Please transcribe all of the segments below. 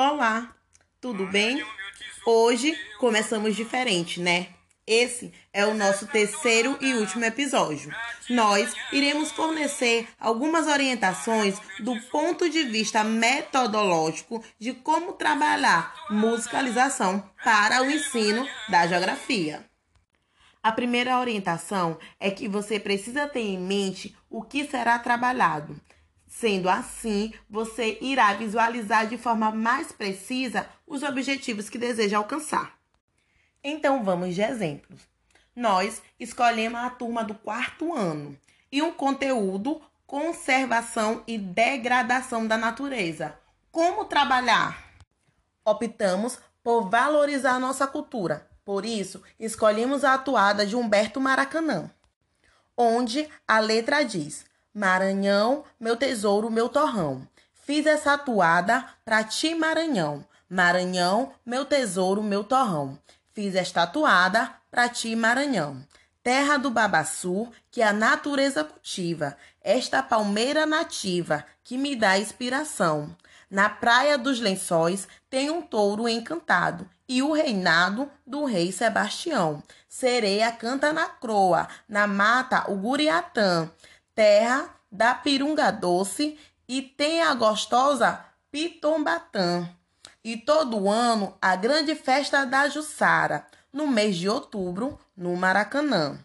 Olá, tudo bem? Hoje começamos diferente, né? Esse é o nosso terceiro e último episódio. Nós iremos fornecer algumas orientações do ponto de vista metodológico de como trabalhar musicalização para o ensino da geografia. A primeira orientação é que você precisa ter em mente o que será trabalhado. Sendo assim, você irá visualizar de forma mais precisa os objetivos que deseja alcançar. Então vamos de exemplos. Nós escolhemos a turma do quarto ano e um conteúdo conservação e degradação da natureza. Como trabalhar? Optamos por valorizar nossa cultura. Por isso, escolhemos a atuada de Humberto Maracanã, onde a letra diz: Maranhão, meu tesouro, meu torrão. Fiz essa atuada pra ti, Maranhão. Maranhão, meu tesouro, meu torrão. Fiz esta atuada pra ti, Maranhão. Terra do babaçu, que a natureza cultiva, esta palmeira nativa, que me dá inspiração. Na praia dos lençóis tem um touro encantado, e o reinado do rei Sebastião. Sereia canta na croa, na mata o guriatã, terra da pirunga doce, e tem a gostosa pitombatã. E todo ano a grande festa da Jussara, no mês de outubro, no Maracanã.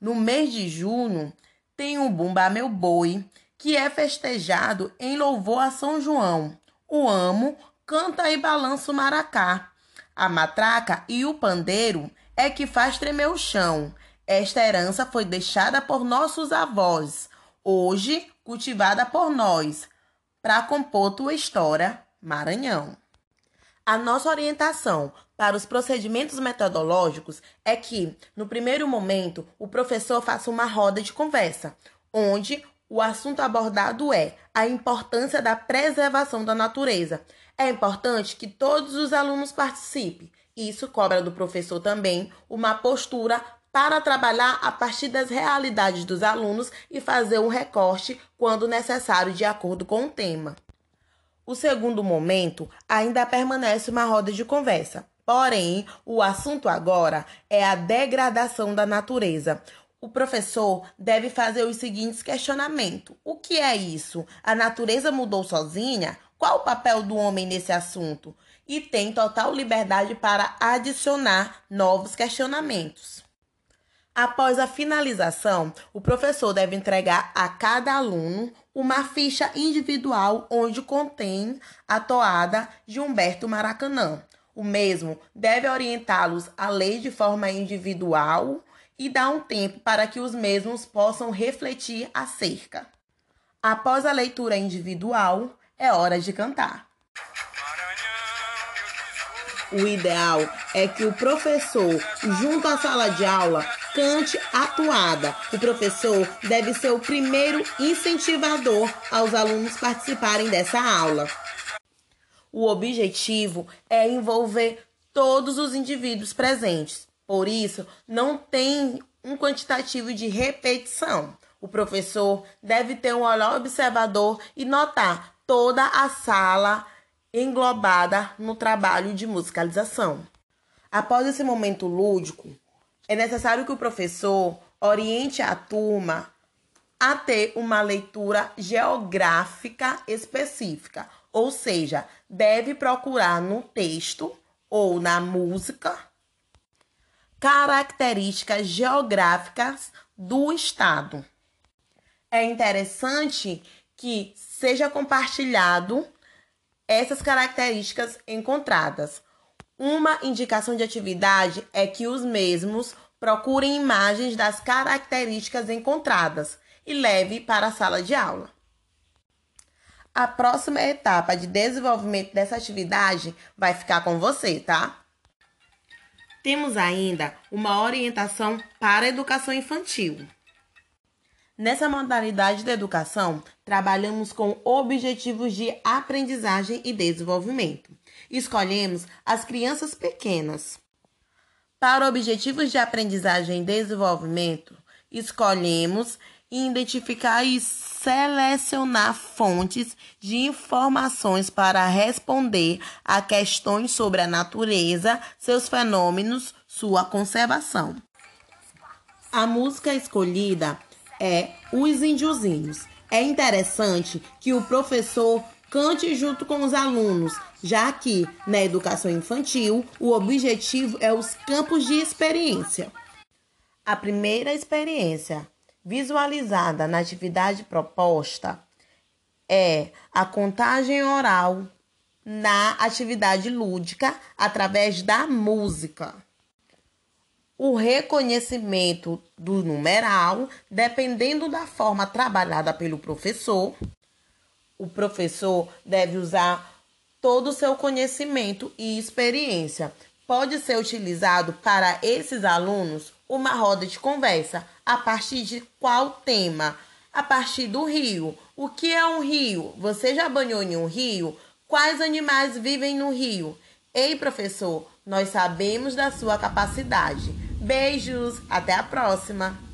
No mês de junho, tem o Bumba Meu Boi, que é festejado em louvor a São João. O amo canta e balança o maracá. A matraca e o pandeiro é que faz tremer o chão. Esta herança foi deixada por nossos avós, hoje cultivada por nós, para compor tua história, Maranhão. A nossa orientação para os procedimentos metodológicos é que, no primeiro momento, o professor faça uma roda de conversa, onde o assunto abordado é a importância da preservação da natureza. É importante que todos os alunos participem. Isso cobra do professor também uma postura para trabalhar a partir das realidades dos alunos e fazer um recorte quando necessário de acordo com o tema. O segundo momento ainda permanece uma roda de conversa. Porém, o assunto agora é a degradação da natureza. O professor deve fazer os seguintes questionamentos: O que é isso? A natureza mudou sozinha? Qual o papel do homem nesse assunto? E tem total liberdade para adicionar novos questionamentos. Após a finalização, o professor deve entregar a cada aluno uma ficha individual onde contém a toada de Humberto Maracanã. O mesmo deve orientá-los a ler de forma individual e dar um tempo para que os mesmos possam refletir acerca. Após a leitura individual, é hora de cantar. O ideal é que o professor, junto à sala de aula, cante a toada. O professor deve ser o primeiro incentivador aos alunos participarem dessa aula. O objetivo é envolver todos os indivíduos presentes. Por isso, não tem um quantitativo de repetição. O professor deve ter um olhar observador e notar toda a sala englobada no trabalho de musicalização. Após esse momento lúdico, é necessário que o professor oriente a turma a ter uma leitura geográfica específica, ou seja, deve procurar no texto ou na música características geográficas do estado. É interessante que seja compartilhado essas características encontradas. Uma indicação de atividade é que os mesmos procurem imagens das características encontradas e leve para a sala de aula. A próxima etapa de desenvolvimento dessa atividade vai ficar com você, tá? Temos ainda uma orientação para a educação infantil. Nessa modalidade de educação, trabalhamos com objetivos de aprendizagem e desenvolvimento. Escolhemos as crianças pequenas. Para objetivos de aprendizagem e desenvolvimento, escolhemos identificar e selecionar fontes de informações para responder a questões sobre a natureza, seus fenômenos, sua conservação. A música escolhida é Os Índiozinhos. É interessante que o professor cante junto com os alunos, já que na educação infantil o objetivo é os campos de experiência. A primeira experiência visualizada na atividade proposta é a contagem oral na atividade lúdica através da música. O reconhecimento do numeral, dependendo da forma trabalhada pelo professor, o professor deve usar todo o seu conhecimento e experiência. Pode ser utilizado para esses alunos uma roda de conversa a partir de qual tema? A partir do rio. O que é um rio? Você já banhou em um rio? Quais animais vivem no rio? Ei, professor, nós sabemos da sua capacidade. Beijos, até a próxima!